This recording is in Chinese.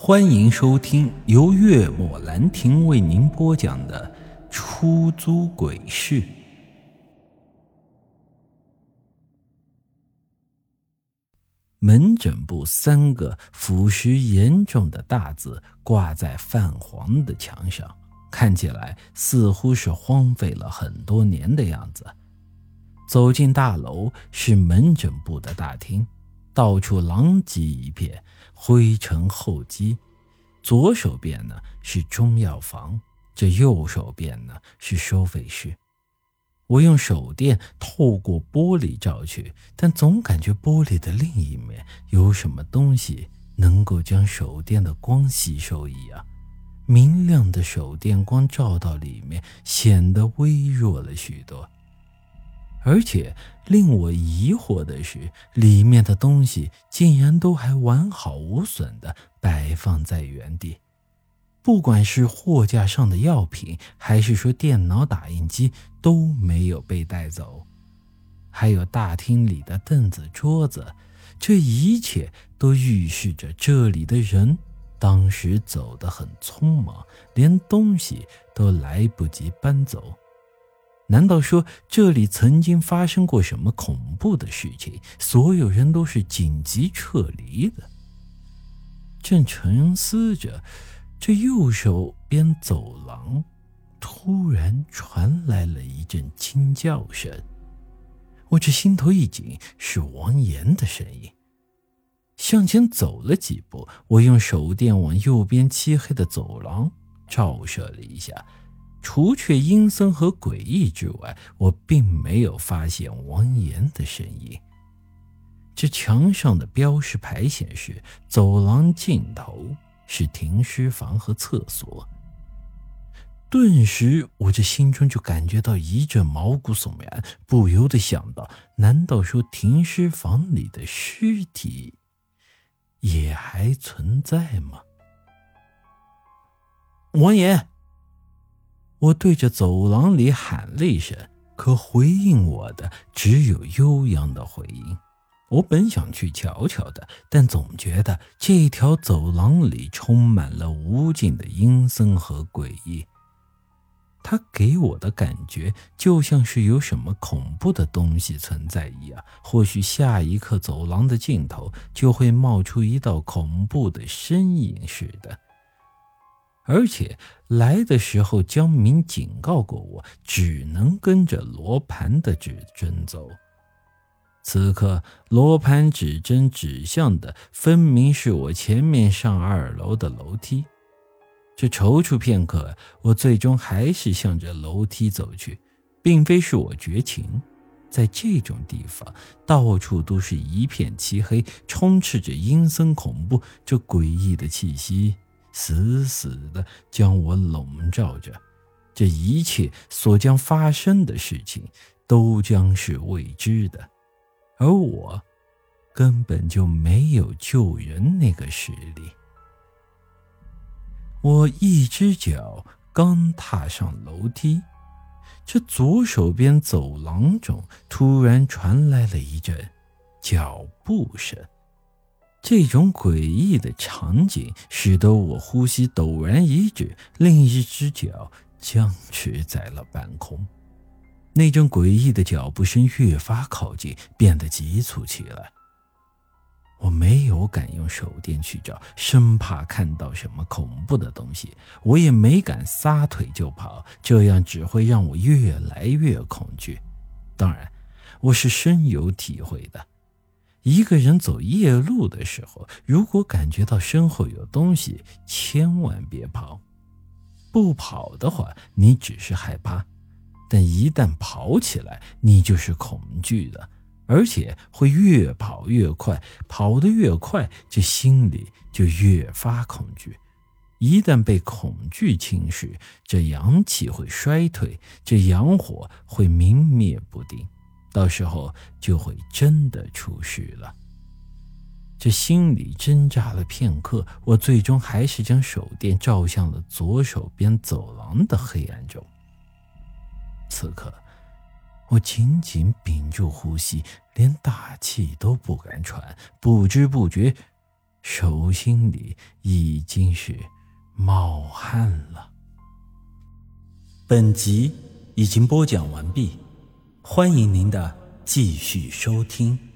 欢迎收听由月末兰亭为您播讲的《出租鬼市》。门诊部三个腐蚀严重的大字挂在泛黄的墙上，看起来似乎是荒废了很多年的样子。走进大楼是门诊部的大厅。到处狼藉一片，灰尘厚积。左手边呢是中药房，这右手边呢是收费室。我用手电透过玻璃照去，但总感觉玻璃的另一面有什么东西能够将手电的光吸收一样。明亮的手电光照到里面，显得微弱了许多。而且令我疑惑的是，里面的东西竟然都还完好无损的摆放在原地，不管是货架上的药品，还是说电脑打印机，都没有被带走。还有大厅里的凳子、桌子，这一切都预示着这里的人当时走得很匆忙，连东西都来不及搬走。难道说这里曾经发生过什么恐怖的事情？所有人都是紧急撤离的。正沉思着，这右手边走廊突然传来了一阵惊叫声。我这心头一紧，是王岩的声音。向前走了几步，我用手电往右边漆黑的走廊照射了一下。除却阴森和诡异之外，我并没有发现王岩的身影。这墙上的标识牌显示，走廊尽头是停尸房和厕所。顿时，我这心中就感觉到一阵毛骨悚然，不由得想到：难道说停尸房里的尸体也还存在吗？王岩。我对着走廊里喊了一声，可回应我的只有悠扬的回音。我本想去瞧瞧的，但总觉得这条走廊里充满了无尽的阴森和诡异。它给我的感觉就像是有什么恐怖的东西存在一样。或许下一刻，走廊的尽头就会冒出一道恐怖的身影似的。而且来的时候，江明警告过我，只能跟着罗盘的指针走。此刻，罗盘指针指向的分明是我前面上二楼的楼梯。这踌躇片刻，我最终还是向着楼梯走去。并非是我绝情，在这种地方，到处都是一片漆黑，充斥着阴森恐怖这诡异的气息。死死的将我笼罩着，这一切所将发生的事情都将是未知的，而我根本就没有救人那个实力。我一只脚刚踏上楼梯，这左手边走廊中突然传来了一阵脚步声。这种诡异的场景使得我呼吸陡然一滞，另一只脚僵持在了半空。那种诡异的脚步声越发靠近，变得急促起来。我没有敢用手电去照，生怕看到什么恐怖的东西；我也没敢撒腿就跑，这样只会让我越来越恐惧。当然，我是深有体会的。一个人走夜路的时候，如果感觉到身后有东西，千万别跑。不跑的话，你只是害怕；但一旦跑起来，你就是恐惧的，而且会越跑越快。跑得越快，这心里就越发恐惧。一旦被恐惧侵蚀，这阳气会衰退，这阳火会明灭不定。到时候就会真的出事了。这心里挣扎了片刻，我最终还是将手电照向了左手边走廊的黑暗中。此刻，我紧紧屏住呼吸，连大气都不敢喘，不知不觉手心里已经是冒汗了。本集已经播讲完毕，欢迎您的继续收听。